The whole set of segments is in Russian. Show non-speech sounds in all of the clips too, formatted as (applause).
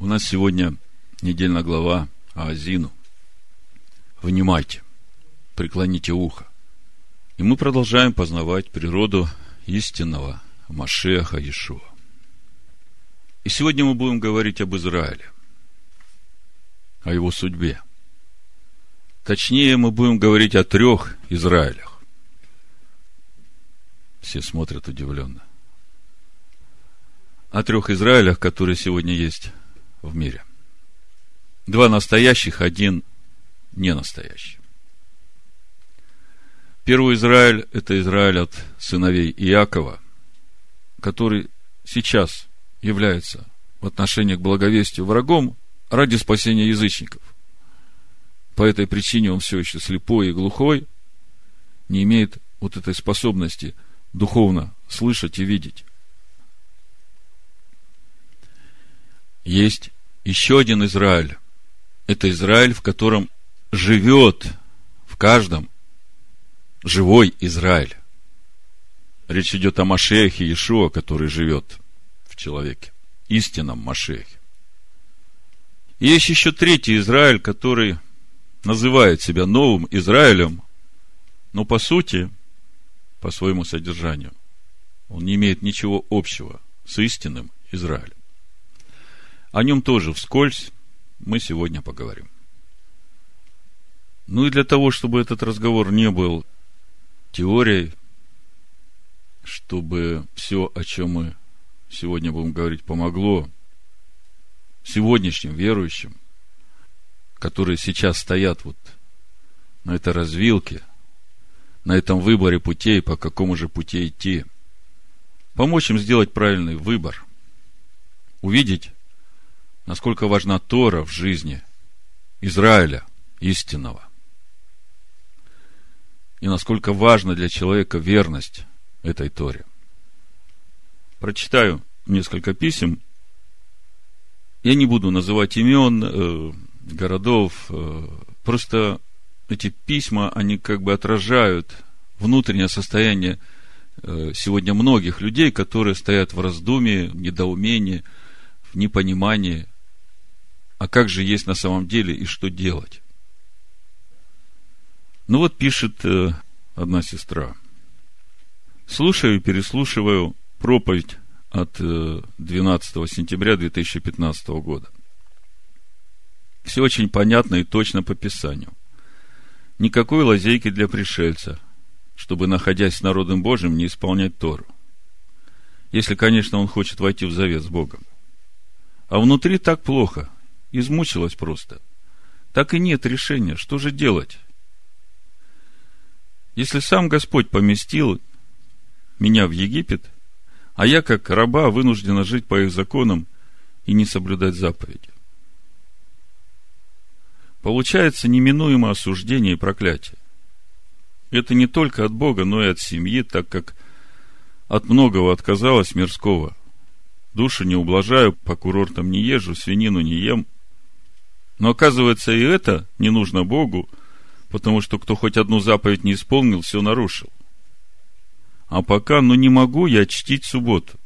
У нас сегодня недельная глава Аазину. Внимайте, преклоните ухо. И мы продолжаем познавать природу истинного Машеха Иешуа. И сегодня мы будем говорить об Израиле, о его судьбе. Точнее, мы будем говорить о трех Израилях. Все смотрят удивленно. О трех Израилях, которые сегодня есть в мире. Два настоящих, один не настоящий. Первый Израиль – это Израиль от сыновей Иакова, который сейчас является в отношении к благовестию врагом ради спасения язычников. По этой причине он все еще слепой и глухой, не имеет вот этой способности духовно слышать и видеть. Есть еще один Израиль. Это Израиль, в котором живет в каждом живой Израиль. Речь идет о Машехе Иешуа, который живет в человеке. Истинном Машехе. Есть еще третий Израиль, который называет себя новым Израилем, но по сути, по своему содержанию, он не имеет ничего общего с истинным Израилем. О нем тоже вскользь мы сегодня поговорим. Ну и для того, чтобы этот разговор не был теорией, чтобы все, о чем мы сегодня будем говорить, помогло сегодняшним верующим, которые сейчас стоят вот на этой развилке, на этом выборе путей, по какому же пути идти, помочь им сделать правильный выбор, увидеть насколько важна Тора в жизни Израиля истинного. И насколько важна для человека верность этой Торе. Прочитаю несколько писем. Я не буду называть имен э, городов. Э, просто эти письма, они как бы отражают внутреннее состояние э, сегодня многих людей, которые стоят в раздумии, в недоумении, в непонимании а как же есть на самом деле и что делать? Ну вот пишет э, одна сестра. Слушаю и переслушиваю проповедь от э, 12 сентября 2015 года. Все очень понятно и точно по Писанию. Никакой лазейки для пришельца, чтобы, находясь с народом Божьим, не исполнять Тору. Если, конечно, он хочет войти в завет с Богом. А внутри так плохо – измучилась просто. Так и нет решения, что же делать? Если сам Господь поместил меня в Египет, а я, как раба, вынуждена жить по их законам и не соблюдать заповеди. Получается неминуемо осуждение и проклятие. Это не только от Бога, но и от семьи, так как от многого отказалась мирского. Душу не ублажаю, по курортам не езжу, свинину не ем – но оказывается, и это не нужно Богу, потому что кто хоть одну заповедь не исполнил, все нарушил. А пока, ну не могу я чтить субботу,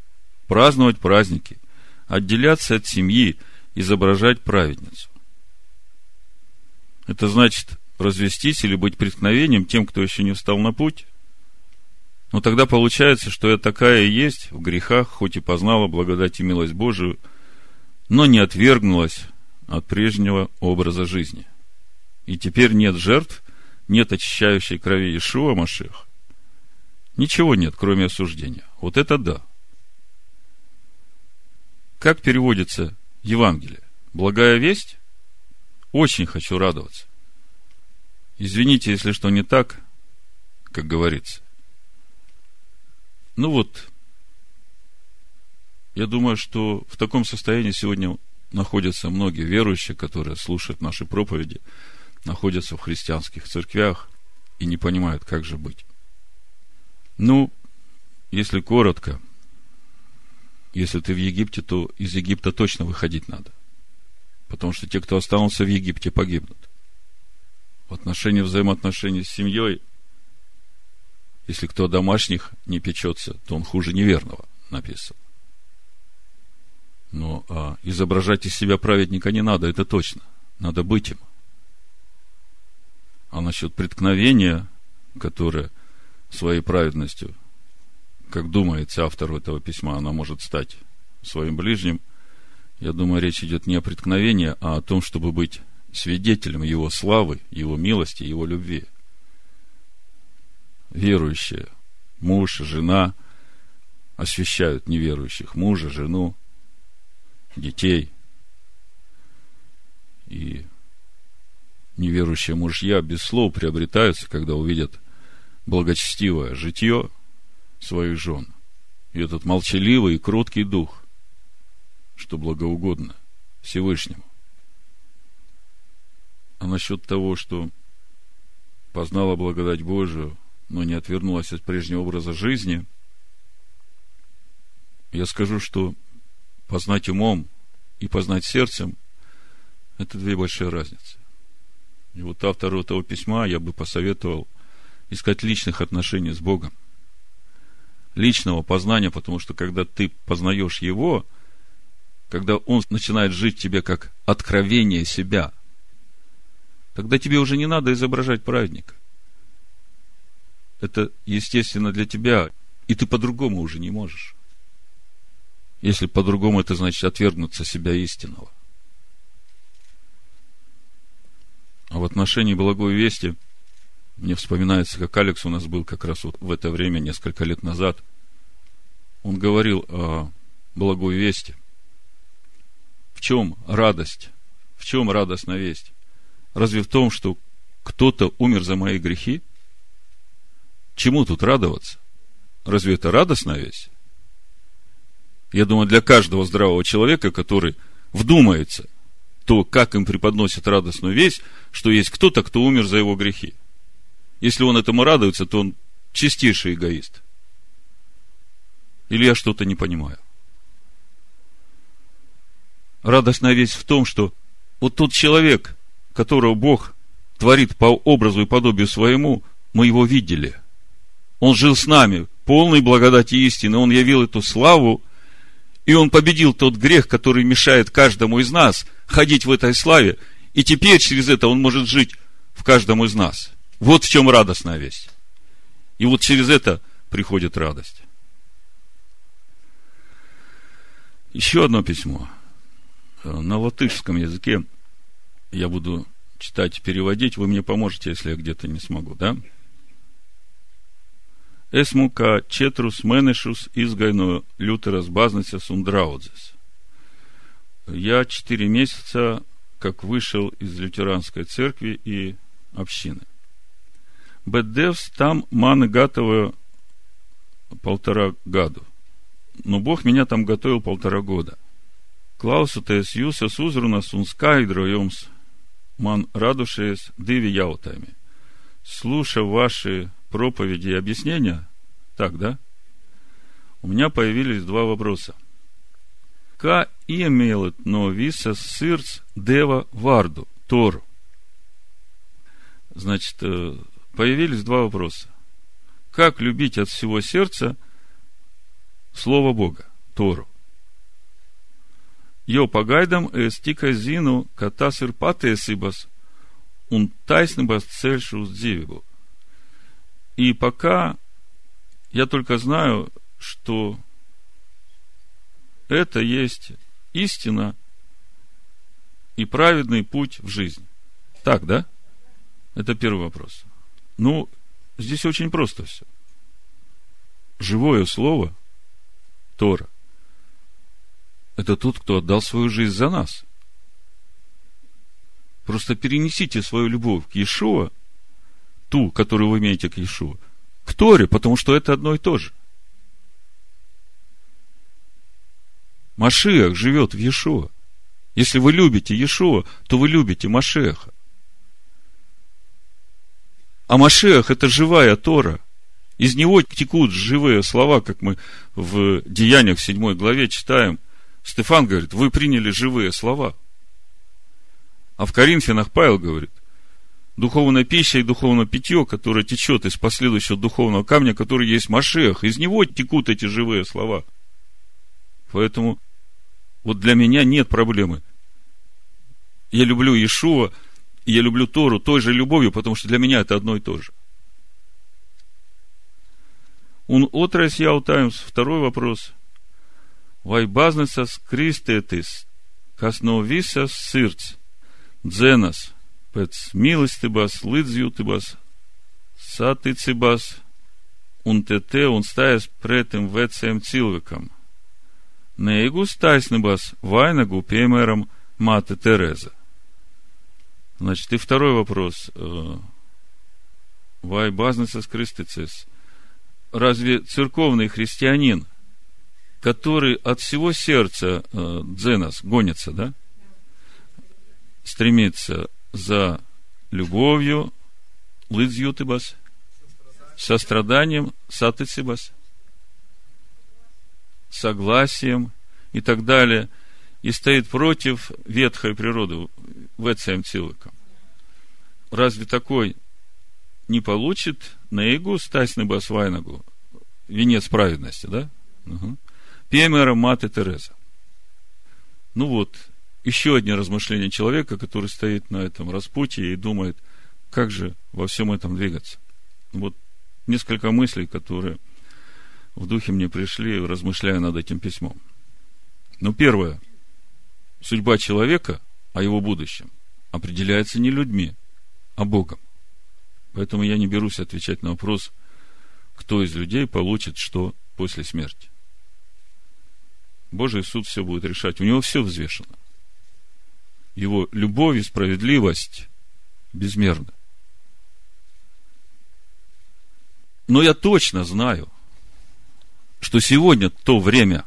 праздновать праздники, отделяться от семьи, изображать праведницу. Это значит развестись или быть преткновением тем, кто еще не встал на путь? Но тогда получается, что я такая и есть в грехах, хоть и познала благодать и милость Божию, но не отвергнулась от прежнего образа жизни. И теперь нет жертв, нет очищающей крови Ишуа Машех. Ничего нет, кроме осуждения. Вот это да. Как переводится Евангелие? Благая весть? Очень хочу радоваться. Извините, если что не так, как говорится. Ну вот, я думаю, что в таком состоянии сегодня находятся многие верующие, которые слушают наши проповеди, находятся в христианских церквях и не понимают, как же быть. Ну, если коротко, если ты в Египте, то из Египта точно выходить надо. Потому что те, кто остался в Египте, погибнут. В отношении взаимоотношений с семьей, если кто домашних не печется, то он хуже неверного, написано. Но а, изображать из себя праведника не надо, это точно. Надо быть им. А насчет преткновения, которое своей праведностью, как думается автору этого письма, она может стать своим ближним, я думаю, речь идет не о преткновении, а о том, чтобы быть свидетелем Его славы, Его милости, Его любви. Верующие, муж, жена освящают неверующих, мужа, жену, детей. И неверующие мужья без слов приобретаются, когда увидят благочестивое житье своих жен. И этот молчаливый и кроткий дух, что благоугодно Всевышнему. А насчет того, что познала благодать Божию, но не отвернулась от прежнего образа жизни, я скажу, что познать умом и познать сердцем – это две большие разницы. И вот автору этого письма я бы посоветовал искать личных отношений с Богом. Личного познания, потому что когда ты познаешь Его, когда Он начинает жить тебе как откровение себя, тогда тебе уже не надо изображать праведника. Это естественно для тебя, и ты по-другому уже не можешь. Если по-другому, это значит отвергнуться себя истинного. А в отношении благой вести, мне вспоминается, как Алекс у нас был как раз вот в это время, несколько лет назад. Он говорил о благой вести. В чем радость? В чем радостная весть? Разве в том, что кто-то умер за мои грехи? Чему тут радоваться? Разве это радостная весть? Я думаю, для каждого здравого человека, который вдумается то как им преподносят радостную весть, что есть кто-то, кто умер за его грехи. Если он этому радуется, то он чистейший эгоист. Или я что-то не понимаю. Радостная весть в том, что вот тот человек, которого Бог творит по образу и подобию своему, мы его видели. Он жил с нами, полной благодати истины. Он явил эту славу – и он победил тот грех, который мешает каждому из нас ходить в этой славе. И теперь через это он может жить в каждом из нас. Вот в чем радостная весть. И вот через это приходит радость. Еще одно письмо. На латышском языке я буду читать переводить. Вы мне поможете, если я где-то не смогу, да? Esmu kā četrus mēnešus izgāju no Базница Сундрауdzes. Я четыре месяца как вышел из лютеранской церкви и общины. Беддевс там маны готовы полтора года. Но Бог меня там готовил полтора года. Klausāties jūsos uzrunas un skaidrojums, man radušies divi jautājumi. Слушая ваши проповеди и объяснения, так, да? У меня появились два вопроса. Ка имелит но виса сырц дева варду, Тору? Значит, э, появились два вопроса. Как любить от всего сердца Слово Бога, Тору? Jo pagaidām es tikai zinu, ka tas ir patiesības un И пока я только знаю, что это есть истина и праведный путь в жизнь. Так, да? Это первый вопрос. Ну, здесь очень просто все. Живое слово, Тора, это тот, кто отдал свою жизнь за нас. Просто перенесите свою любовь к Иешуа – ту, которую вы имеете к Иешуа, к Торе, потому что это одно и то же. Машиах живет в Иешуа. Если вы любите Иешуа, то вы любите Машеха. А Машех – это живая Тора. Из него текут живые слова, как мы в Деяниях 7 главе читаем. Стефан говорит, вы приняли живые слова. А в Коринфянах Павел говорит, духовная пища и духовное питье, которое течет из последующего духовного камня, который есть Машех. Из него текут эти живые слова. Поэтому Вот для меня нет проблемы. Я люблю Иешуа, я люблю Тору той же любовью, потому что для меня это одно и то же. Un otrais jautājums, второй вопрос. Vai baznīcas kristietis, kas no visas sirds dzenas līdzjūtības, saticības un te te un stājas pretim veciem cilvēkam, neiegūst taisnības vainagu, piemēram, māte Тереза. Значит, и второй вопрос. Vai baznīcas kristietis? разве церковный христианин, который от всего сердца э, дзенос гонится, да, стремится за любовью, лыдзютыбас, состраданием, сатыцибас, согласием и так далее, и стоит против ветхой природы, вецем цилыком. Разве такой не получит наигу стасны басвайнагу, венец праведности, да? Угу. Пемера Маты Тереза. Ну вот, еще одни размышления человека, который стоит на этом распутье и думает, как же во всем этом двигаться. Вот несколько мыслей, которые в духе мне пришли, размышляя над этим письмом. Ну, первое. Судьба человека, о его будущем, определяется не людьми, а Богом. Поэтому я не берусь отвечать на вопрос, кто из людей получит что после смерти. Божий суд все будет решать. У него все взвешено. Его любовь и справедливость безмерны. Но я точно знаю, что сегодня то время,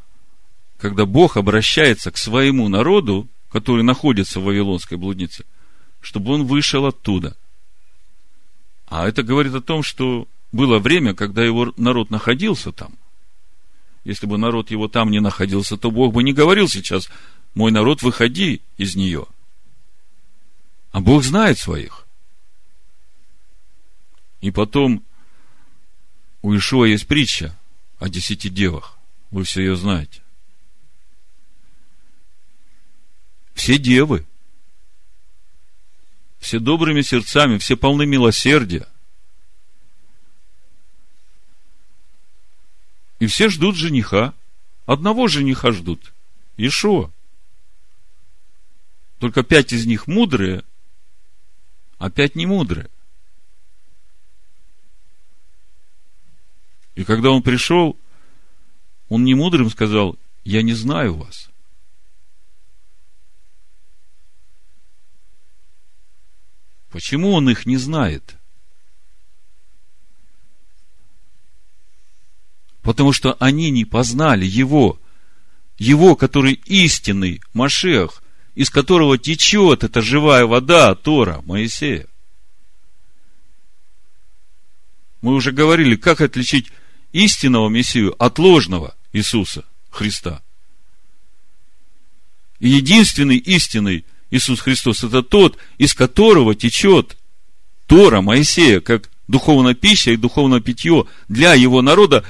когда Бог обращается к своему народу, который находится в Вавилонской блуднице, чтобы он вышел оттуда – а это говорит о том, что было время, когда его народ находился там. Если бы народ его там не находился, то Бог бы не говорил сейчас, мой народ, выходи из нее. А Бог знает своих. И потом у Ишуа есть притча о десяти девах. Вы все ее знаете. Все девы – все добрыми сердцами, все полны милосердия. И все ждут жениха. Одного жениха ждут. Ишуа. Только пять из них мудрые, а пять не мудрые. И когда он пришел, он не мудрым сказал, я не знаю вас. Почему он их не знает? Потому что они не познали его, его, который истинный Машех, из которого течет эта живая вода Тора Моисея. Мы уже говорили, как отличить истинного Мессию от ложного Иисуса Христа. И единственный истинный – Иисус Христос, это тот, из которого течет Тора Моисея, как духовная пища и духовное питье для его народа,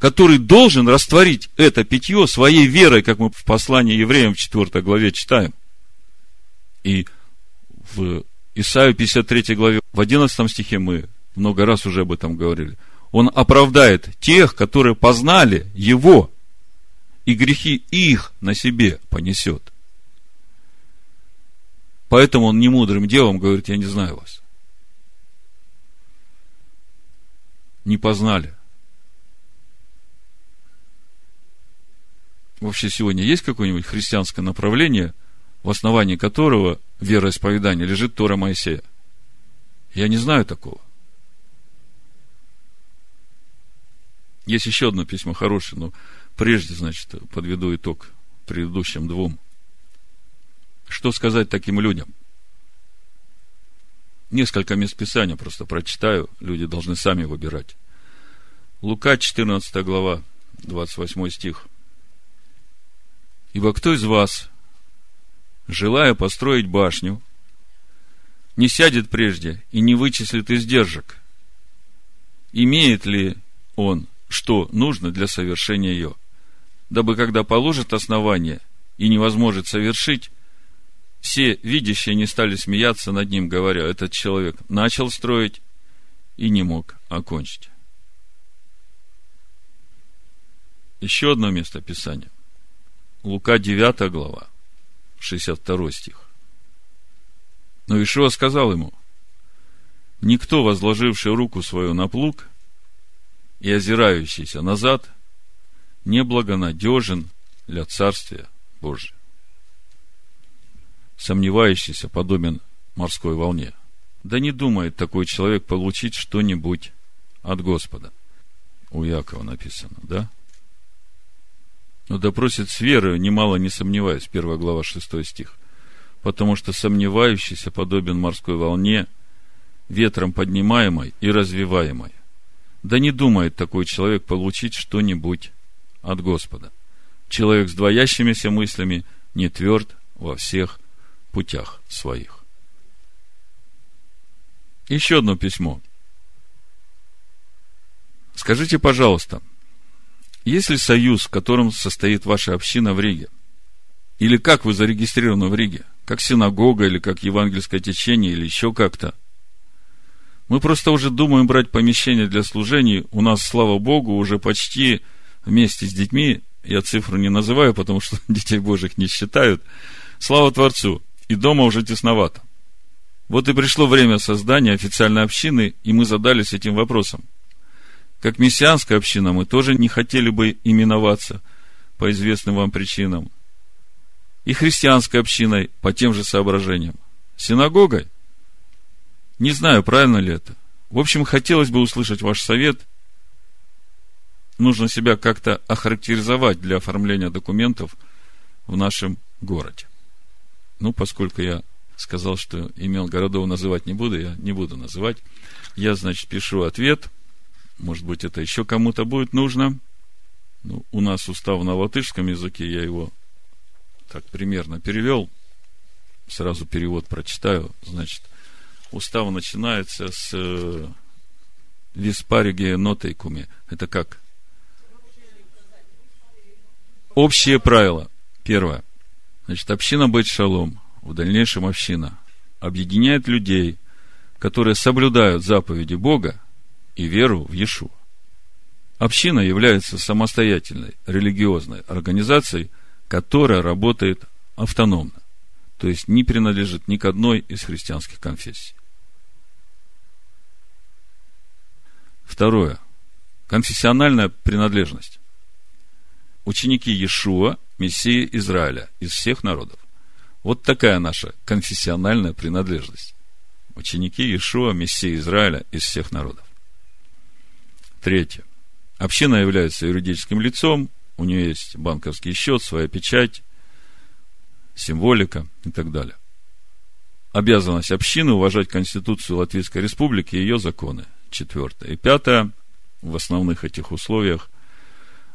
который должен растворить это питье своей верой, как мы в послании евреям в 4 главе читаем. И в Исаию 53 главе, в 11 стихе мы много раз уже об этом говорили. Он оправдает тех, которые познали Его, и грехи их на себе понесет. Поэтому он не мудрым девам говорит, я не знаю вас. Не познали. Вообще сегодня есть какое-нибудь христианское направление, в основании которого вероисповедание лежит Тора Моисея? Я не знаю такого. Есть еще одно письмо хорошее, но прежде, значит, подведу итог предыдущим двум – что сказать таким людям? Несколько мест Писания просто прочитаю, люди должны сами выбирать. Лука, 14 глава, 28 стих. Ибо кто из вас, желая построить башню, не сядет прежде и не вычислит издержек, имеет ли он, что нужно для совершения ее, дабы когда положит основание и невозможно совершить, все видящие не стали смеяться над ним, говоря, этот человек начал строить и не мог окончить. Еще одно место Писания. Лука 9 глава, 62 стих. Но Ишуа сказал ему, никто, возложивший руку свою на плуг и озирающийся назад, не благонадежен для Царствия Божия. Сомневающийся подобен морской волне. Да не думает такой человек получить что-нибудь от Господа. У Якова написано, да? Но допросит с верою, немало не сомневаясь, 1 глава 6 стих потому что сомневающийся подобен морской волне, ветром поднимаемой и развиваемой. Да не думает такой человек получить что-нибудь от Господа. Человек с двоящимися мыслями не тверд во всех путях своих. Еще одно письмо. Скажите, пожалуйста, есть ли союз, в котором состоит ваша община в Риге? Или как вы зарегистрированы в Риге? как синагога или как евангельское течение или еще как-то. Мы просто уже думаем брать помещение для служений. У нас, слава Богу, уже почти вместе с детьми, я цифру не называю, потому что (laughs) детей Божьих не считают, слава Творцу, и дома уже тесновато. Вот и пришло время создания официальной общины, и мы задались этим вопросом. Как мессианская община мы тоже не хотели бы именоваться по известным вам причинам и христианской общиной по тем же соображениям. Синагогой? Не знаю, правильно ли это. В общем, хотелось бы услышать ваш совет. Нужно себя как-то охарактеризовать для оформления документов в нашем городе. Ну, поскольку я сказал, что имен городов называть не буду, я не буду называть. Я, значит, пишу ответ. Может быть, это еще кому-то будет нужно. Ну, у нас устав на латышском языке, я его так примерно перевел, сразу перевод прочитаю, значит, устав начинается с э, виспариге нотейкуме. Это как? Общие правила. Первое. Значит, община быть шалом, в дальнейшем община, объединяет людей, которые соблюдают заповеди Бога и веру в Иешуа. Община является самостоятельной религиозной организацией, которая работает автономно, то есть не принадлежит ни к одной из христианских конфессий. Второе. Конфессиональная принадлежность. Ученики Иешуа, Мессии Израиля, из всех народов. Вот такая наша конфессиональная принадлежность. Ученики Иешуа, Мессии Израиля, из всех народов. Третье. Община является юридическим лицом, у нее есть банковский счет, своя печать, символика и так далее. Обязанность общины уважать Конституцию Латвийской Республики и ее законы. Четвертое. И пятое. В основных этих условиях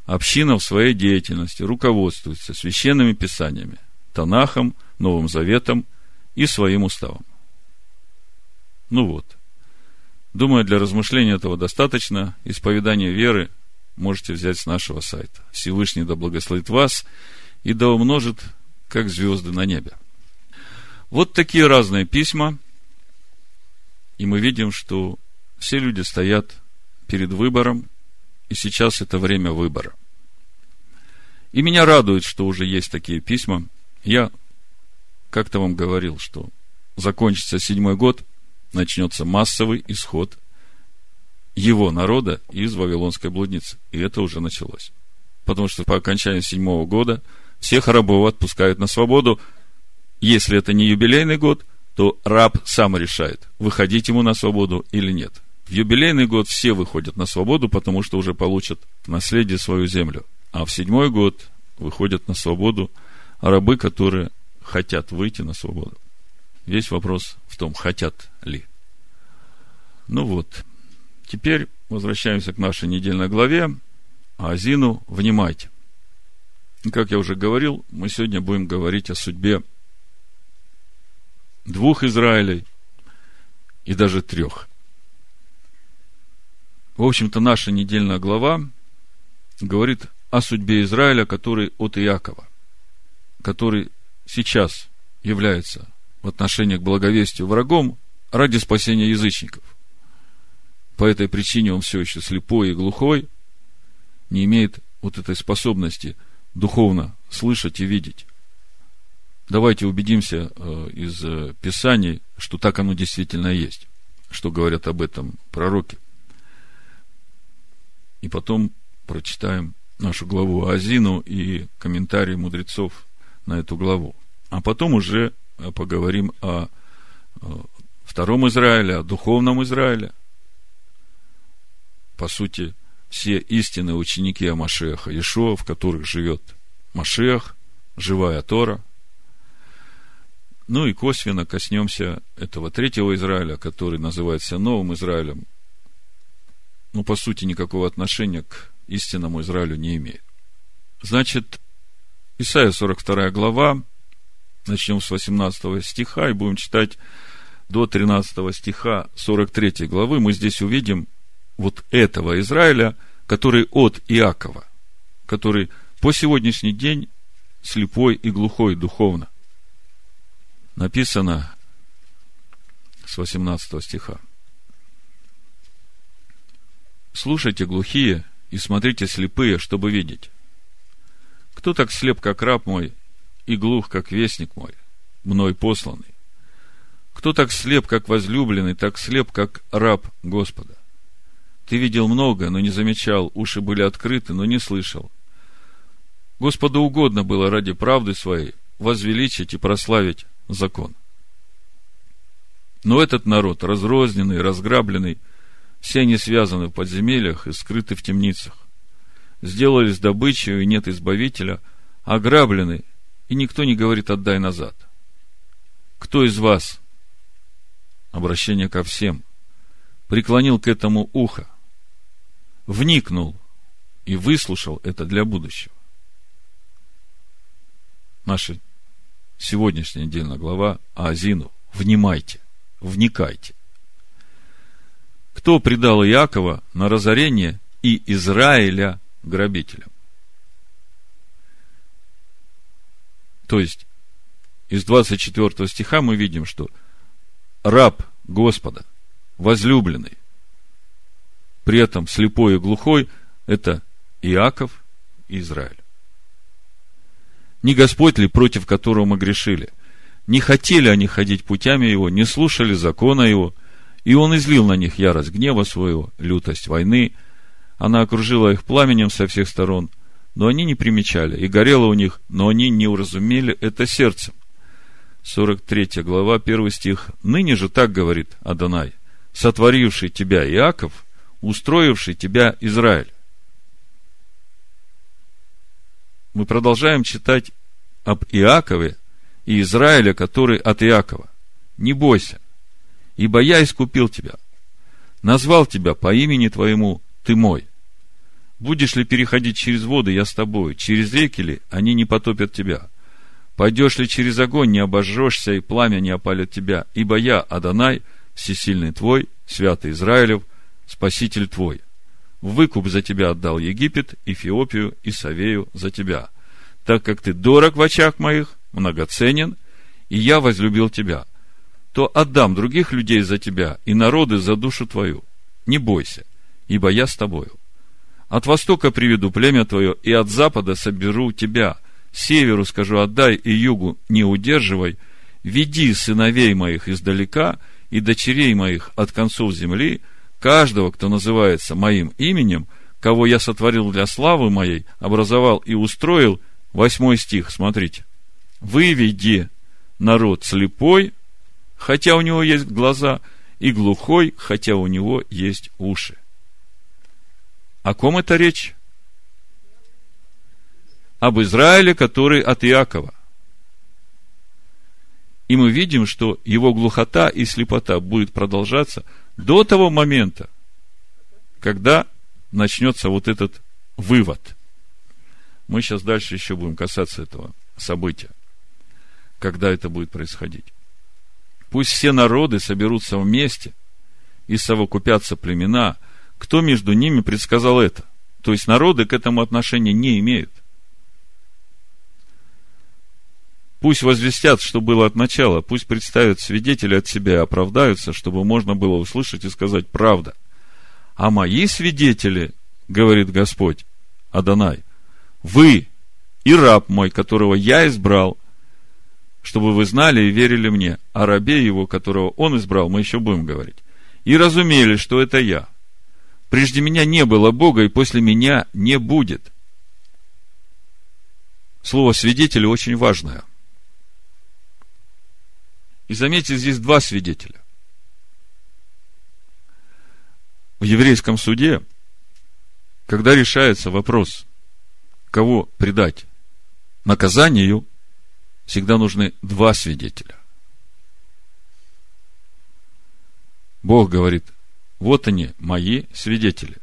община в своей деятельности руководствуется священными писаниями, Танахом, Новым Заветом и своим уставом. Ну вот. Думаю, для размышления этого достаточно. Исповедание веры можете взять с нашего сайта. Всевышний да благословит вас и да умножит, как звезды на небе. Вот такие разные письма, и мы видим, что все люди стоят перед выбором, и сейчас это время выбора. И меня радует, что уже есть такие письма. Я как-то вам говорил, что закончится седьмой год, начнется массовый исход его народа из Вавилонской блудницы. И это уже началось. Потому что по окончании седьмого года всех рабов отпускают на свободу. Если это не юбилейный год, то раб сам решает, выходить ему на свободу или нет. В юбилейный год все выходят на свободу, потому что уже получат наследие свою землю. А в седьмой год выходят на свободу рабы, которые хотят выйти на свободу. Весь вопрос в том, хотят ли. Ну вот, Теперь возвращаемся к нашей недельной главе. Азину, внимайте. Как я уже говорил, мы сегодня будем говорить о судьбе двух Израилей и даже трех. В общем-то, наша недельная глава говорит о судьбе Израиля, который от Иакова. который сейчас является в отношении к благовестию врагом ради спасения язычников. По этой причине он все еще слепой и глухой, не имеет вот этой способности духовно слышать и видеть. Давайте убедимся э, из э, Писаний, что так оно действительно есть, что говорят об этом пророки. И потом прочитаем нашу главу Азину и комментарии мудрецов на эту главу. А потом уже поговорим о втором Израиле, о духовном Израиле. По сути, все истинные ученики Амашеха Ишуа, в которых живет Машех, живая Тора. Ну и косвенно коснемся этого третьего Израиля, который называется Новым Израилем. Ну, по сути, никакого отношения к истинному Израилю не имеет. Значит, Исайя 42 глава, начнем с 18 стиха и будем читать до 13 стиха 43 главы. Мы здесь увидим вот этого Израиля, который от Иакова, который по сегодняшний день слепой и глухой духовно. Написано с 18 стиха. Слушайте, глухие, и смотрите, слепые, чтобы видеть. Кто так слеп, как раб мой, и глух, как вестник мой, мной посланный? Кто так слеп, как возлюбленный, так слеп, как раб Господа? Ты видел много, но не замечал, уши были открыты, но не слышал. Господу угодно было ради правды своей возвеличить и прославить закон. Но этот народ, разрозненный, разграбленный, все они связаны в подземельях и скрыты в темницах. Сделались добычей, и нет избавителя, ограблены, и никто не говорит «отдай назад». Кто из вас, обращение ко всем, преклонил к этому ухо, вникнул и выслушал это для будущего. Наша сегодняшняя недельная глава Азину. Внимайте, вникайте. Кто предал Иакова на разорение и Израиля грабителям? То есть, из 24 стиха мы видим, что раб Господа, возлюбленный, при этом слепой и глухой – это Иаков и Израиль. Не Господь ли, против которого мы грешили? Не хотели они ходить путями Его, не слушали закона Его, и Он излил на них ярость гнева своего, лютость войны. Она окружила их пламенем со всех сторон, но они не примечали, и горело у них, но они не уразумели это сердцем. 43 глава, 1 стих. «Ныне же так говорит Адонай, сотворивший тебя Иаков, устроивший тебя Израиль. Мы продолжаем читать об Иакове и Израиле, который от Иакова. Не бойся, ибо я искупил тебя, назвал тебя по имени твоему, ты мой. Будешь ли переходить через воды, я с тобой, через реки ли, они не потопят тебя. Пойдешь ли через огонь, не обожжешься, и пламя не опалит тебя, ибо я, Адонай, всесильный твой, святый Израилев – Спаситель твой. Выкуп за тебя отдал Египет, Эфиопию и Савею за тебя, так как ты дорог в очах моих, многоценен, и я возлюбил тебя, то отдам других людей за тебя и народы за душу твою. Не бойся, ибо я с тобою. От востока приведу племя твое, и от запада соберу тебя. Северу скажу, отдай, и югу не удерживай. Веди сыновей моих издалека, и дочерей моих от концов земли – каждого, кто называется моим именем, кого я сотворил для славы моей, образовал и устроил, восьмой стих, смотрите. Выведи народ слепой, хотя у него есть глаза, и глухой, хотя у него есть уши. О ком это речь? Об Израиле, который от Иакова. И мы видим, что его глухота и слепота будет продолжаться до того момента, когда начнется вот этот вывод. Мы сейчас дальше еще будем касаться этого события. Когда это будет происходить. Пусть все народы соберутся вместе и совокупятся племена. Кто между ними предсказал это? То есть народы к этому отношения не имеют. Пусть возвестят, что было от начала, пусть представят свидетели от себя и оправдаются, чтобы можно было услышать и сказать правда. А мои свидетели, говорит Господь, Адонай, вы и раб мой, которого я избрал, чтобы вы знали и верили мне, о рабе его, которого он избрал, мы еще будем говорить, и разумели, что это я. Прежде меня не было Бога, и после меня не будет. Слово свидетели очень важное. И заметьте, здесь два свидетеля. В еврейском суде, когда решается вопрос, кого предать наказанию, всегда нужны два свидетеля. Бог говорит, вот они, мои свидетели.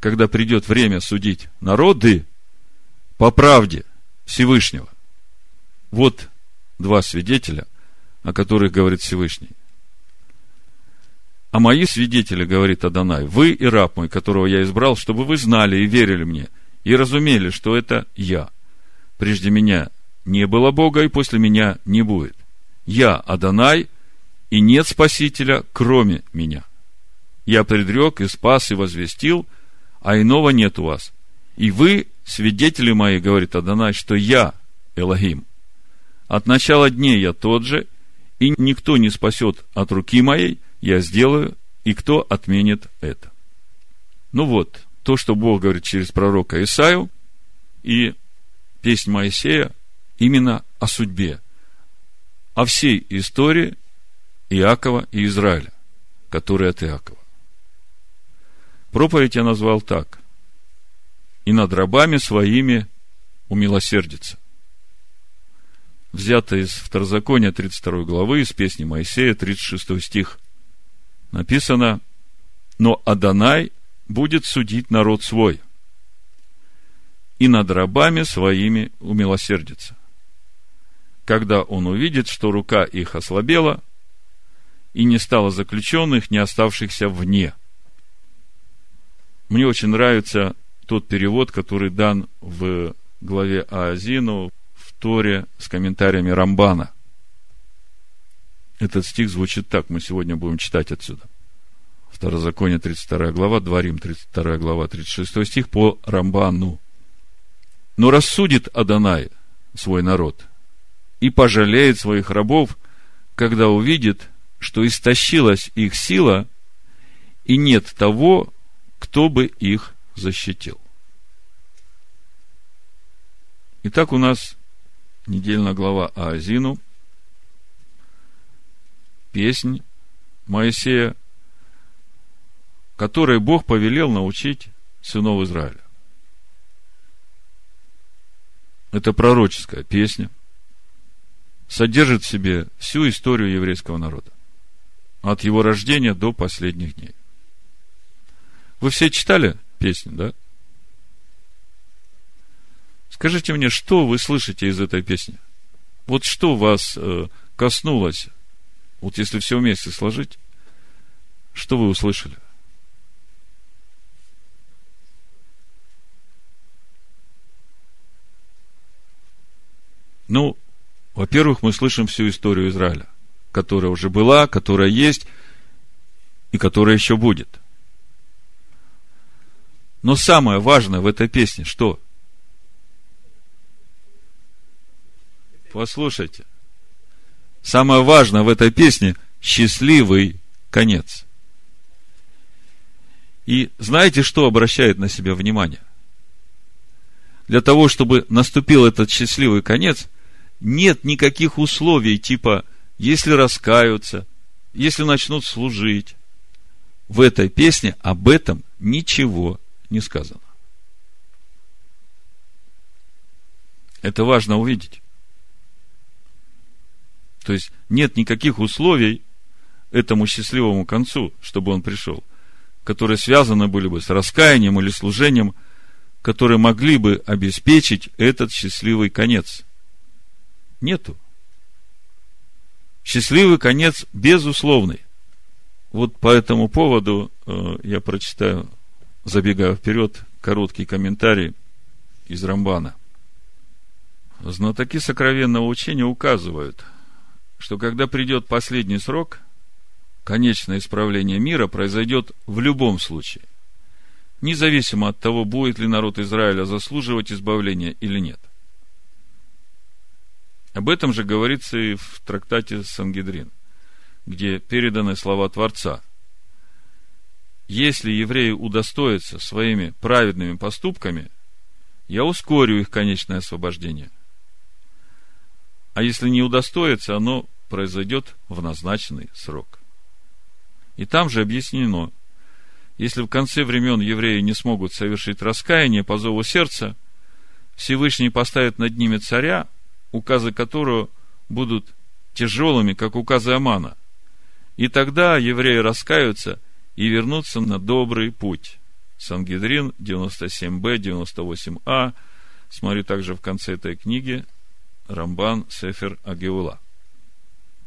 Когда придет время судить народы по правде Всевышнего. Вот два свидетеля, о которых говорит Всевышний. А мои свидетели, говорит Адонай, вы и раб мой, которого я избрал, чтобы вы знали и верили мне, и разумели, что это я. Прежде меня не было Бога, и после меня не будет. Я Адонай, и нет Спасителя, кроме меня. Я предрек и спас и возвестил, а иного нет у вас. И вы, свидетели мои, говорит Адонай, что я Элогим. От начала дней я тот же, и никто не спасет от руки моей, я сделаю, и кто отменит это. Ну вот, то, что Бог говорит через пророка Исаию, и песнь Моисея именно о судьбе, о всей истории Иакова и Израиля, который от Иакова. Проповедь я назвал так. И над рабами своими умилосердится. Взято из Второзакония 32 главы, из песни Моисея, 36 стих. Написано, но Адонай будет судить народ свой, и над рабами своими умилосердится. Когда он увидит, что рука их ослабела, и не стало заключенных, не оставшихся вне – мне очень нравится тот перевод, который дан в главе Аазину в Торе с комментариями Рамбана. Этот стих звучит так, мы сегодня будем читать отсюда. Второзаконие, 32 глава, Дворим, 32 глава, 36 стих по Рамбану. Но рассудит Адонай свой народ и пожалеет своих рабов, когда увидит, что истощилась их сила, и нет того, кто бы их защитил. Итак, у нас недельная глава Аазину, песнь Моисея, которой Бог повелел научить сынов Израиля. Это пророческая песня, содержит в себе всю историю еврейского народа, от его рождения до последних дней. Вы все читали песню, да? Скажите мне, что вы слышите из этой песни? Вот что вас э, коснулось? Вот если все вместе сложить, что вы услышали? Ну, во-первых, мы слышим всю историю Израиля, которая уже была, которая есть и которая еще будет. Но самое важное в этой песне что? Послушайте. Самое важное в этой песне – счастливый конец. И знаете, что обращает на себя внимание? Для того, чтобы наступил этот счастливый конец, нет никаких условий, типа, если раскаются, если начнут служить. В этой песне об этом ничего не сказано. Это важно увидеть. То есть нет никаких условий этому счастливому концу, чтобы он пришел, которые связаны были бы с раскаянием или служением, которые могли бы обеспечить этот счастливый конец. Нету. Счастливый конец безусловный. Вот по этому поводу э, я прочитаю забегая вперед, короткий комментарий из Рамбана. Знатоки сокровенного учения указывают, что когда придет последний срок, конечное исправление мира произойдет в любом случае, независимо от того, будет ли народ Израиля заслуживать избавления или нет. Об этом же говорится и в трактате Сангидрин, где переданы слова Творца. Если евреи удостоятся своими праведными поступками, я ускорю их конечное освобождение. А если не удостоятся, оно произойдет в назначенный срок. И там же объяснено, если в конце времен евреи не смогут совершить раскаяние по зову сердца, Всевышний поставит над ними царя, указы которого будут тяжелыми, как указы Амана. И тогда евреи раскаются и вернутся на добрый путь. Сангидрин 97б, 98а. Смотри также в конце этой книги Рамбан Сефер Агеула.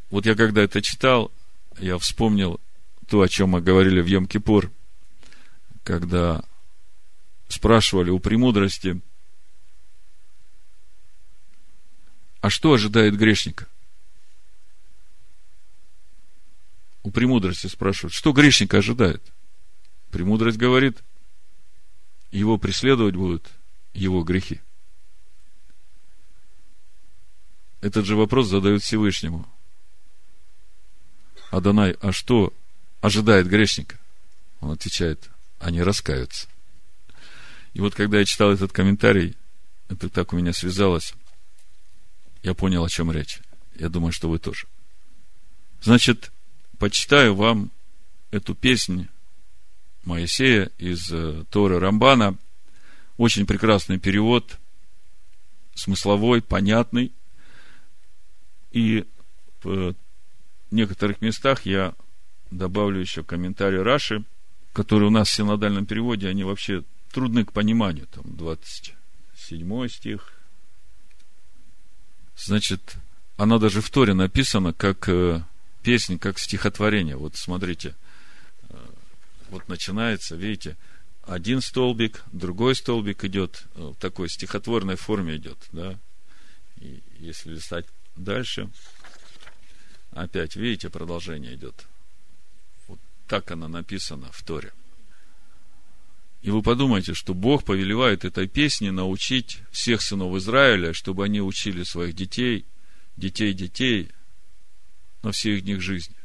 Вот я когда это читал, я вспомнил то, о чем мы говорили в Йом-Кипур, когда спрашивали у премудрости – А что ожидает грешника? У премудрости спрашивают, что грешника ожидает? Премудрость говорит, его преследовать будут его грехи. Этот же вопрос задают Всевышнему. Адонай, а что ожидает грешника? Он отвечает, они раскаются. И вот когда я читал этот комментарий, это так у меня связалось, я понял, о чем речь. Я думаю, что вы тоже. Значит, почитаю вам эту песнь Моисея из э, Торы Рамбана. Очень прекрасный перевод, смысловой, понятный. И в некоторых местах я добавлю еще комментарий Раши, который у нас в синодальном переводе, они вообще трудны к пониманию. Там 27 стих, Значит, оно даже в Торе написано как песня, как стихотворение. Вот смотрите, э, вот начинается, видите, один столбик, другой столбик идет, э, в такой стихотворной форме идет, да. И если листать дальше, опять, видите, продолжение идет. Вот так оно написано в Торе. И вы подумайте, что Бог повелевает этой песне научить всех сынов Израиля, чтобы они учили своих детей, детей детей на всей их них жизни.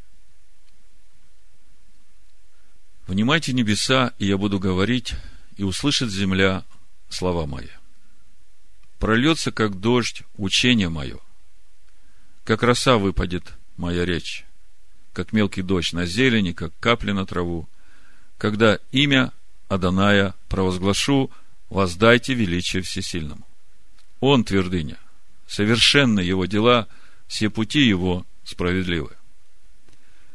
Внимайте небеса, и я буду говорить, и услышит земля слова мои. Прольется, как дождь, учение мое, как роса выпадет моя речь, как мелкий дождь на зелени, как капли на траву, когда имя Аданая провозглашу, воздайте величие всесильному. Он твердыня, совершенны его дела, все пути его справедливы.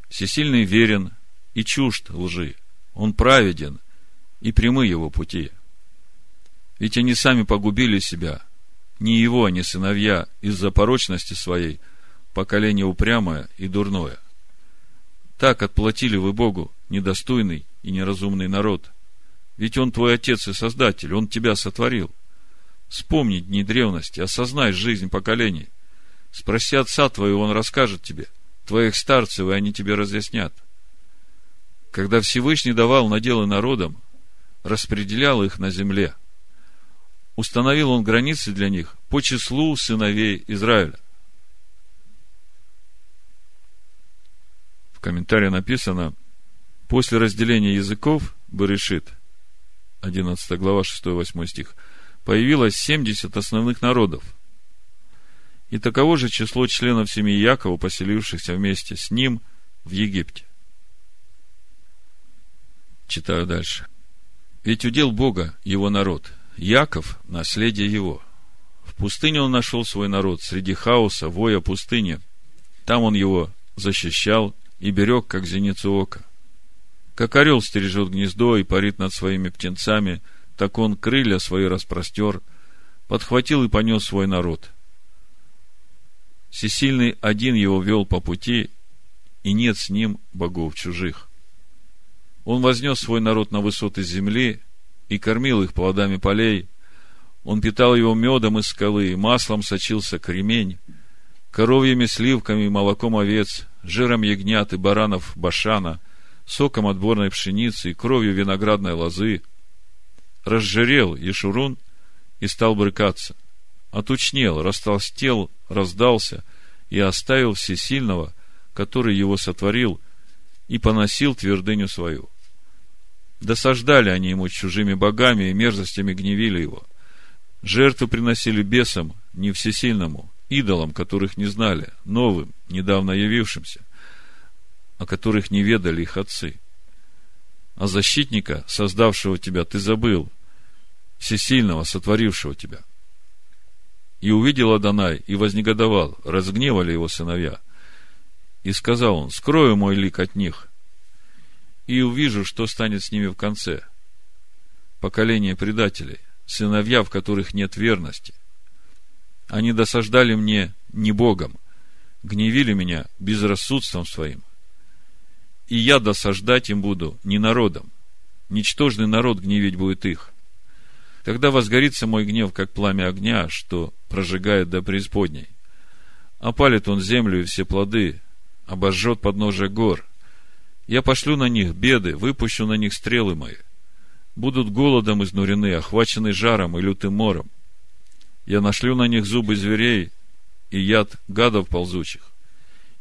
Всесильный верен и чужд лжи, он праведен и прямы его пути. Ведь они сами погубили себя, не его, ни сыновья, из-за порочности своей, поколение упрямое и дурное. Так отплатили вы Богу, недостойный и неразумный народ – ведь Он твой Отец и Создатель, Он тебя сотворил. Вспомни дни древности, осознай жизнь поколений. Спроси Отца твоего, Он расскажет тебе. Твоих старцев, и они тебе разъяснят. Когда Всевышний давал наделы народам, распределял их на земле, установил Он границы для них по числу сыновей Израиля. В комментарии написано, после разделения языков Берешит – 11 глава, 6-8 стих, появилось 70 основных народов. И таково же число членов семьи Якова, поселившихся вместе с ним в Египте. Читаю дальше. Ведь удел Бога его народ, Яков – наследие его. В пустыне он нашел свой народ, среди хаоса, воя пустыни. Там он его защищал и берег, как зеницу ока – как орел стережет гнездо и парит над своими птенцами, так он крылья свои распростер, подхватил и понес свой народ. Всесильный один его вел по пути, и нет с ним богов чужих. Он вознес свой народ на высоты земли и кормил их плодами полей. Он питал его медом из скалы, и маслом сочился кремень, коровьими сливками молоком овец, жиром ягнят и баранов башана, соком отборной пшеницы и кровью виноградной лозы. Разжирел Ешурун и стал брыкаться. Отучнел, растолстел, раздался и оставил всесильного, который его сотворил, и поносил твердыню свою. Досаждали они ему чужими богами и мерзостями гневили его. Жертву приносили бесам, не всесильному, идолам, которых не знали, новым, недавно явившимся, о которых не ведали их отцы. А защитника, создавшего тебя, ты забыл, всесильного, сотворившего тебя. И увидел Адонай, и вознегодовал, разгневали его сыновья. И сказал он, скрою мой лик от них, и увижу, что станет с ними в конце. Поколение предателей, сыновья, в которых нет верности. Они досаждали мне не Богом, гневили меня безрассудством своим. И я досаждать им буду не народом. Ничтожный народ гневить будет их. Тогда возгорится мой гнев, как пламя огня, что прожигает до преисподней. Опалит он землю и все плоды, обожжет подножие гор. Я пошлю на них беды, выпущу на них стрелы мои. Будут голодом изнурены, охвачены жаром и лютым мором. Я нашлю на них зубы зверей и яд гадов ползучих.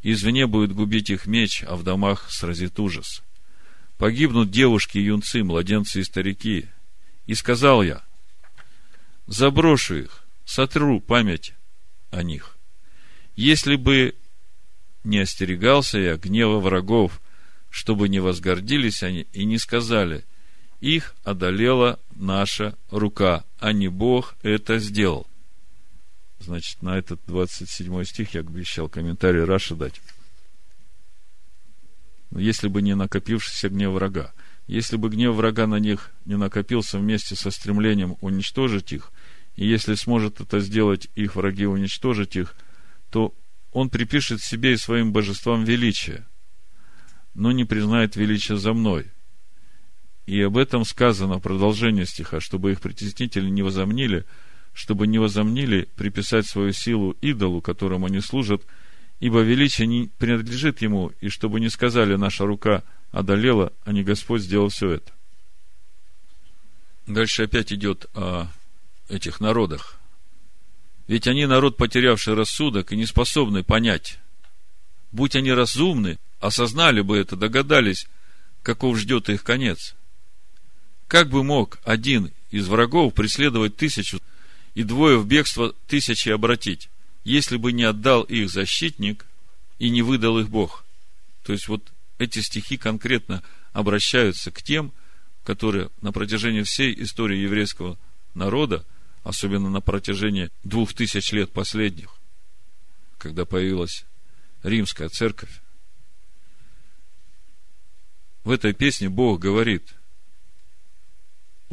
Извне будет губить их меч, а в домах сразит ужас. Погибнут девушки и юнцы, младенцы и старики. И сказал я, заброшу их, сотру память о них. Если бы не остерегался я гнева врагов, чтобы не возгордились они и не сказали, их одолела наша рука, а не Бог это сделал. Значит, на этот 27 стих я обещал комментарий Раши дать. Если бы не накопившийся гнев врага. Если бы гнев врага на них не накопился вместе со стремлением уничтожить их, и если сможет это сделать их враги, уничтожить их, то он припишет себе и своим божествам величие, но не признает величие за мной. И об этом сказано в продолжении стиха, чтобы их притеснители не возомнили – чтобы не возомнили приписать свою силу идолу, которому они служат, ибо величие не принадлежит ему, и чтобы не сказали, наша рука одолела, а не Господь сделал все это. Дальше опять идет о этих народах. Ведь они народ, потерявший рассудок и не способный понять. Будь они разумны, осознали бы это, догадались, каков ждет их конец. Как бы мог один из врагов преследовать тысячу и двое в бегство тысячи обратить, если бы не отдал их защитник и не выдал их Бог. То есть вот эти стихи конкретно обращаются к тем, которые на протяжении всей истории еврейского народа, особенно на протяжении двух тысяч лет последних, когда появилась римская церковь, в этой песне Бог говорит –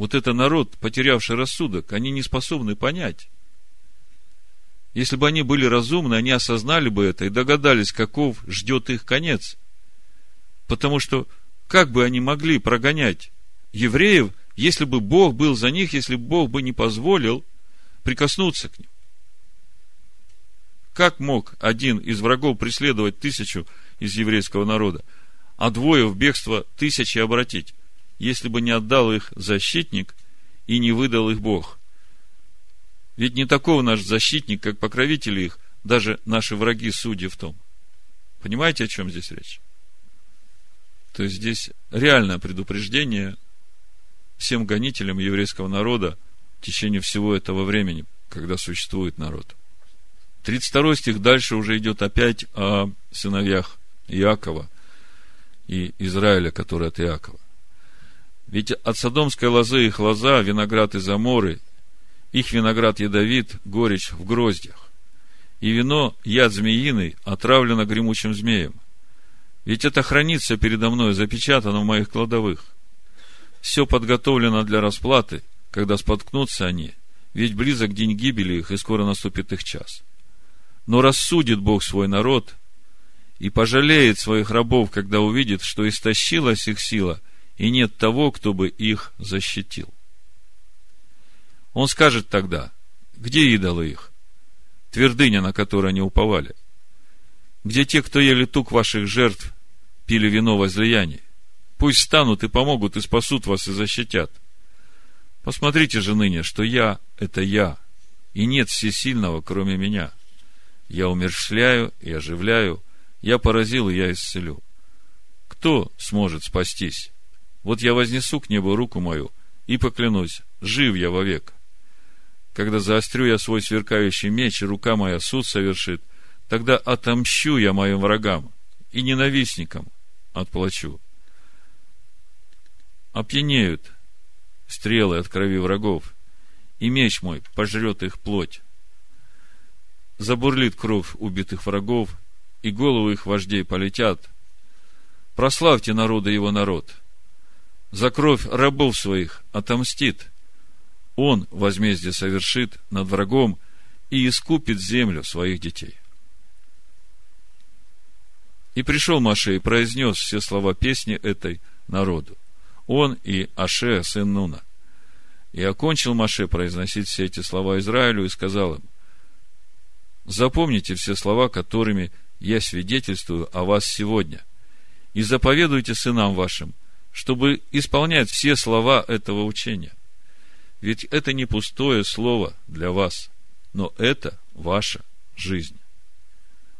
вот это народ, потерявший рассудок, они не способны понять. Если бы они были разумны, они осознали бы это и догадались, каков ждет их конец. Потому что как бы они могли прогонять евреев, если бы Бог был за них, если бы Бог бы не позволил прикоснуться к ним? Как мог один из врагов преследовать тысячу из еврейского народа, а двое в бегство тысячи обратить? если бы не отдал их защитник и не выдал их Бог. Ведь не такого наш защитник, как покровители их, даже наши враги судьи в том. Понимаете, о чем здесь речь? То есть здесь реальное предупреждение всем гонителям еврейского народа в течение всего этого времени, когда существует народ. 32 стих дальше уже идет опять о сыновьях Иакова и Израиля, который от Иакова. Ведь от содомской лозы их лоза, виноград из Аморы, их виноград ядовит, горечь в гроздях. И вино, яд змеиный, отравлено гремучим змеем. Ведь это хранится передо мной, запечатано в моих кладовых. Все подготовлено для расплаты, когда споткнутся они, ведь близок день гибели их, и скоро наступит их час. Но рассудит Бог свой народ и пожалеет своих рабов, когда увидит, что истощилась их сила – и нет того, кто бы их защитил. Он скажет тогда, где идолы их? Твердыня, на которую они уповали. Где те, кто ели тук ваших жертв, пили вино возлияний? Пусть станут и помогут, и спасут вас, и защитят. Посмотрите же ныне, что я – это я, и нет всесильного, кроме меня. Я умершляю и оживляю, я поразил, и я исцелю. Кто сможет спастись? Вот я вознесу к небу руку мою и поклянусь, жив я вовек. Когда заострю я свой сверкающий меч, и рука моя суд совершит, тогда отомщу я моим врагам и ненавистникам отплачу. Опьянеют стрелы от крови врагов, и меч мой пожрет их плоть. Забурлит кровь убитых врагов, и головы их вождей полетят. Прославьте народа его народ. За кровь рабов своих отомстит. Он возмездие совершит над врагом и искупит землю своих детей. И пришел Маше и произнес все слова песни этой народу. Он и Аше, сын Нуна. И окончил Маше произносить все эти слова Израилю и сказал им, запомните все слова, которыми я свидетельствую о вас сегодня, и заповедуйте сынам вашим, чтобы исполнять все слова этого учения. Ведь это не пустое слово для вас, но это ваша жизнь.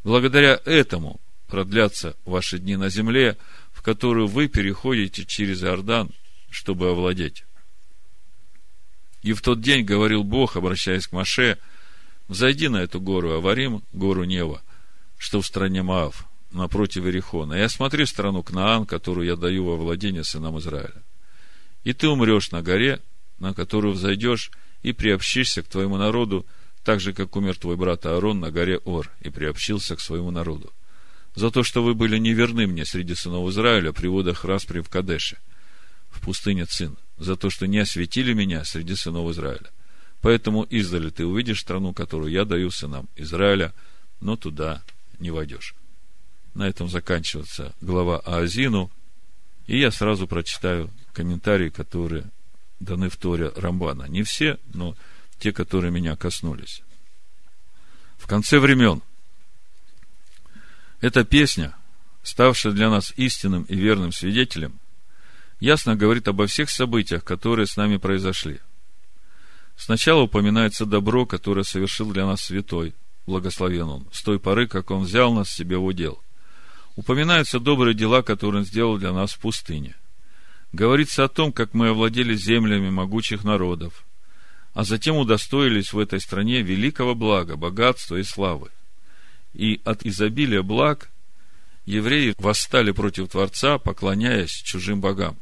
Благодаря этому продлятся ваши дни на земле, в которую вы переходите через Иордан, чтобы овладеть. И в тот день говорил Бог, обращаясь к Маше, «Взойди на эту гору Аварим, гору Нева, что в стране Маав, напротив Ирихона, и осмотри страну Кнаан, которую я даю во владение сынам Израиля. И ты умрешь на горе, на которую взойдешь, и приобщишься к твоему народу, так же, как умер твой брат Аарон на горе Ор, и приобщился к своему народу. За то, что вы были неверны мне среди сынов Израиля при водах распри в Кадеше, в пустыне Цин, за то, что не осветили меня среди сынов Израиля. Поэтому издали ты увидишь страну, которую я даю сынам Израиля, но туда не войдешь. На этом заканчивается глава Аазину, и я сразу прочитаю комментарии, которые даны в Торе Рамбана. Не все, но те, которые меня коснулись. В конце времен эта песня, ставшая для нас истинным и верным свидетелем, ясно говорит обо всех событиях, которые с нами произошли. Сначала упоминается добро, которое совершил для нас святой, благословен он, с той поры, как он взял нас себе в удел. Упоминаются добрые дела, которые он сделал для нас в пустыне. Говорится о том, как мы овладели землями могучих народов, а затем удостоились в этой стране великого блага, богатства и славы. И от изобилия благ евреи восстали против Творца, поклоняясь чужим богам.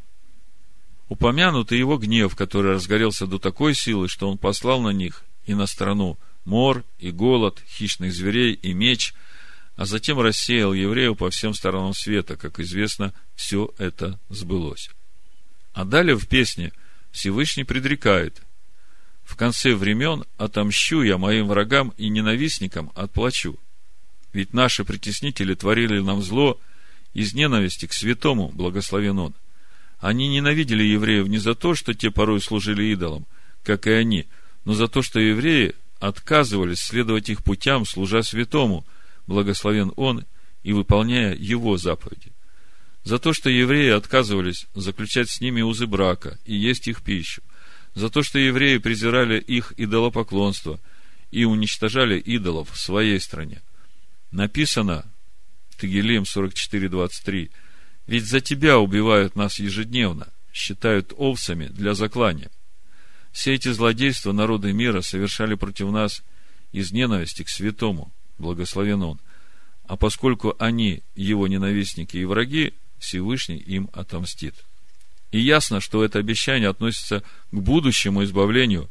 Упомянут его гнев, который разгорелся до такой силы, что он послал на них и на страну мор, и голод, хищных зверей, и меч, а затем рассеял евреев по всем сторонам света. Как известно, все это сбылось. А далее в песне Всевышний предрекает, в конце времен отомщу я моим врагам и ненавистникам отплачу. Ведь наши притеснители творили нам зло из ненависти к святому, благословен он. Они ненавидели евреев не за то, что те порой служили идолам, как и они, но за то, что евреи отказывались следовать их путям, служа святому, благословен он, и выполняя его заповеди. За то, что евреи отказывались заключать с ними узы брака и есть их пищу. За то, что евреи презирали их идолопоклонство и уничтожали идолов в своей стране. Написано, Тагилим 44.23, ведь за тебя убивают нас ежедневно, считают овцами для заклания. Все эти злодейства народы мира совершали против нас из ненависти к святому, благословен он. А поскольку они его ненавистники и враги, Всевышний им отомстит. И ясно, что это обещание относится к будущему избавлению,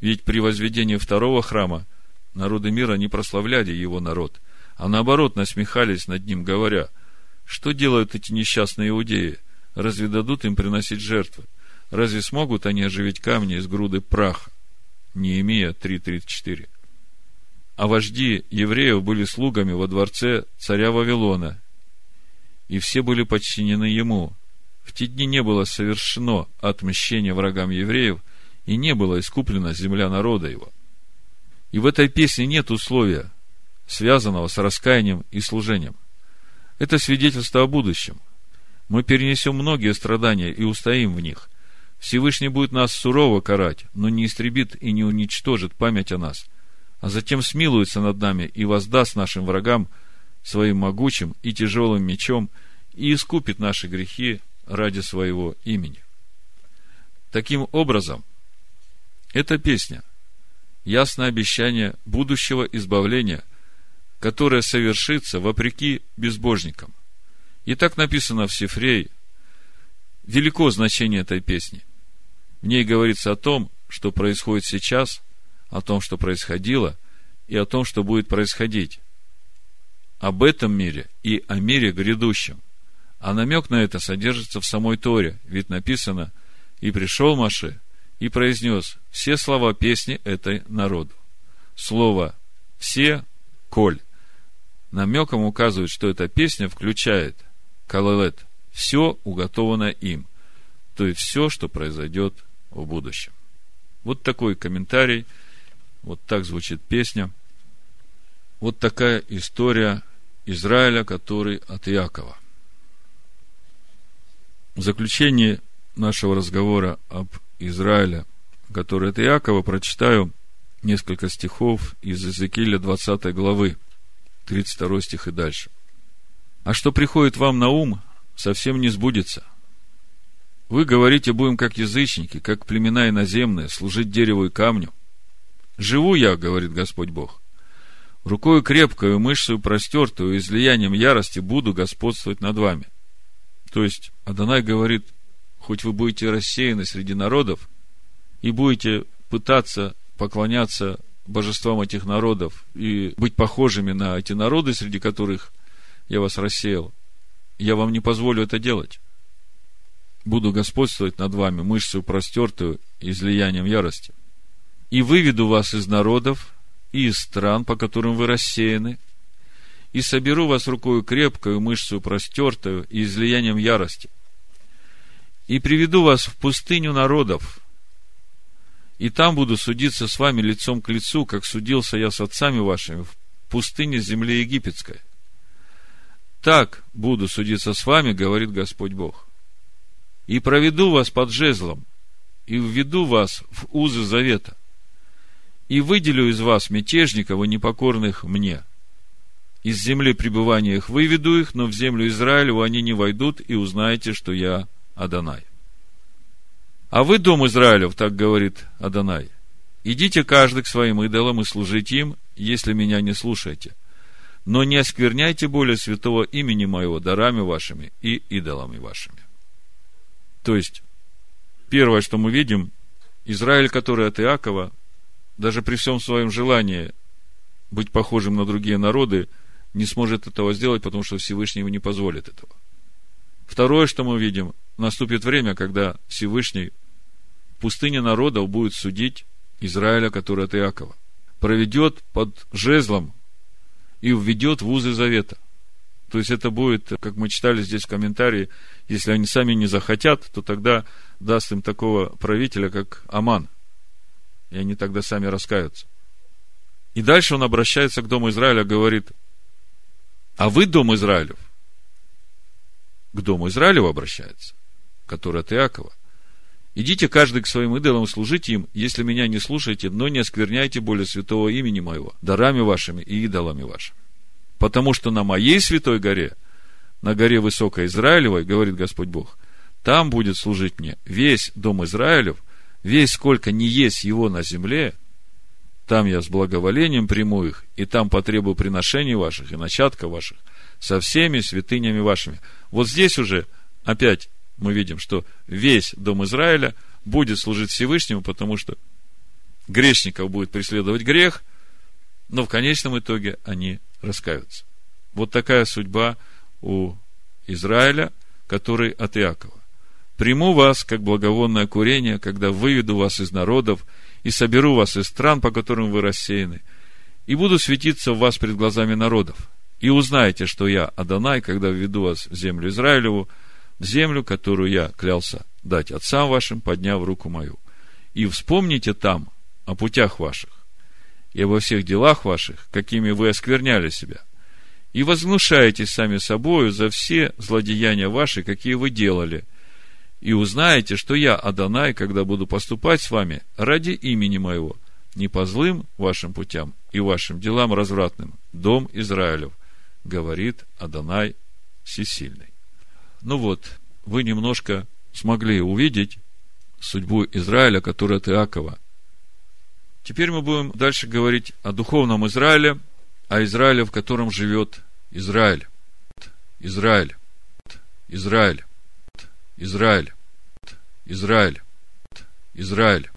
ведь при возведении второго храма народы мира не прославляли его народ, а наоборот насмехались над ним, говоря, что делают эти несчастные иудеи, разве дадут им приносить жертвы? Разве смогут они оживить камни из груды праха? Неемия 3.34. А вожди евреев были слугами во дворце царя Вавилона и все были подчинены ему. В те дни не было совершено отмщение врагам евреев, и не была искуплена земля народа его. И в этой песне нет условия, связанного с раскаянием и служением. Это свидетельство о будущем. Мы перенесем многие страдания и устоим в них. Всевышний будет нас сурово карать, но не истребит и не уничтожит память о нас, а затем смилуется над нами и воздаст нашим врагам своим могучим и тяжелым мечом и искупит наши грехи ради своего имени. Таким образом, эта песня – ясное обещание будущего избавления, которое совершится вопреки безбожникам. И так написано в Сифрей. Велико значение этой песни. В ней говорится о том, что происходит сейчас, о том, что происходило, и о том, что будет происходить. Об этом мире и о мире грядущем. А намек на это содержится в самой Торе, ведь написано «И пришел Маше, и произнес все слова песни этой народу». Слово «все» – «коль». Намеком указывает, что эта песня включает калалет – все уготовано им, то есть все, что произойдет в будущем. Вот такой комментарий, вот так звучит песня. Вот такая история Израиля, который от Иакова. В заключение нашего разговора об Израиле, который от Иакова, прочитаю несколько стихов из Иезекииля 20 главы, 32 стих и дальше. «А что приходит вам на ум, совсем не сбудется – вы говорите, будем как язычники, как племена иноземные, служить дереву и камню. Живу я, говорит Господь Бог. Рукою крепкою, мышцей простертую, излиянием ярости буду господствовать над вами. То есть, Адонай говорит, хоть вы будете рассеяны среди народов и будете пытаться поклоняться божествам этих народов и быть похожими на эти народы, среди которых я вас рассеял, я вам не позволю это делать буду господствовать над вами мышцу простертую излиянием ярости. И выведу вас из народов и из стран, по которым вы рассеяны, и соберу вас рукою крепкою, мышцу простертую и излиянием ярости. И приведу вас в пустыню народов, и там буду судиться с вами лицом к лицу, как судился я с отцами вашими в пустыне земли египетской. Так буду судиться с вами, говорит Господь Бог и проведу вас под жезлом, и введу вас в узы завета, и выделю из вас мятежников и непокорных мне. Из земли пребывания их выведу их, но в землю Израилеву они не войдут, и узнаете, что я Адонай. А вы, дом Израилев, так говорит Адонай, идите каждый к своим идолам и служите им, если меня не слушаете. Но не оскверняйте более святого имени моего дарами вашими и идолами вашими. То есть, первое, что мы видим, Израиль, который от Иакова, даже при всем своем желании быть похожим на другие народы, не сможет этого сделать, потому что Всевышний ему не позволит этого. Второе, что мы видим, наступит время, когда Всевышний в пустыне народов будет судить Израиля, который от Иакова. Проведет под жезлом и введет в узы завета – то есть это будет, как мы читали здесь в комментарии, если они сами не захотят, то тогда даст им такого правителя, как Аман. И они тогда сами раскаются. И дальше он обращается к Дому Израиля, говорит, а вы, Дом Израилев, к Дому Израилеву обращается, который от Иакова. Идите каждый к своим идолам, служите им, если меня не слушаете, но не оскверняйте более святого имени моего, дарами вашими и идолами вашими. Потому что на моей святой горе, на горе высокой Израилевой, говорит Господь Бог, там будет служить мне весь дом Израилев, весь сколько не есть его на земле, там я с благоволением приму их, и там потребую приношений ваших и начатка ваших со всеми святынями вашими. Вот здесь уже опять мы видим, что весь дом Израиля будет служить Всевышнему, потому что грешников будет преследовать грех, но в конечном итоге они раскаются. Вот такая судьба у Израиля, который от Иакова. Приму вас, как благовонное курение, когда выведу вас из народов и соберу вас из стран, по которым вы рассеяны, и буду светиться в вас пред глазами народов. И узнаете, что я Адонай, когда введу вас в землю Израилеву, землю, которую я клялся дать отцам вашим, подняв руку мою. и вспомните там о путях ваших и обо всех делах ваших, какими вы оскверняли себя, и возгнушаетесь сами собою за все злодеяния ваши, какие вы делали, и узнаете, что я, Адонай, когда буду поступать с вами ради имени моего, не по злым вашим путям и вашим делам развратным, дом Израилев, говорит Адонай Всесильный. Ну вот, вы немножко смогли увидеть судьбу Израиля, которая от Иакова. Теперь мы будем дальше говорить о духовном Израиле, о Израиле, в котором живет Израиль. Израиль. Израиль. Израиль. Израиль. Израиль.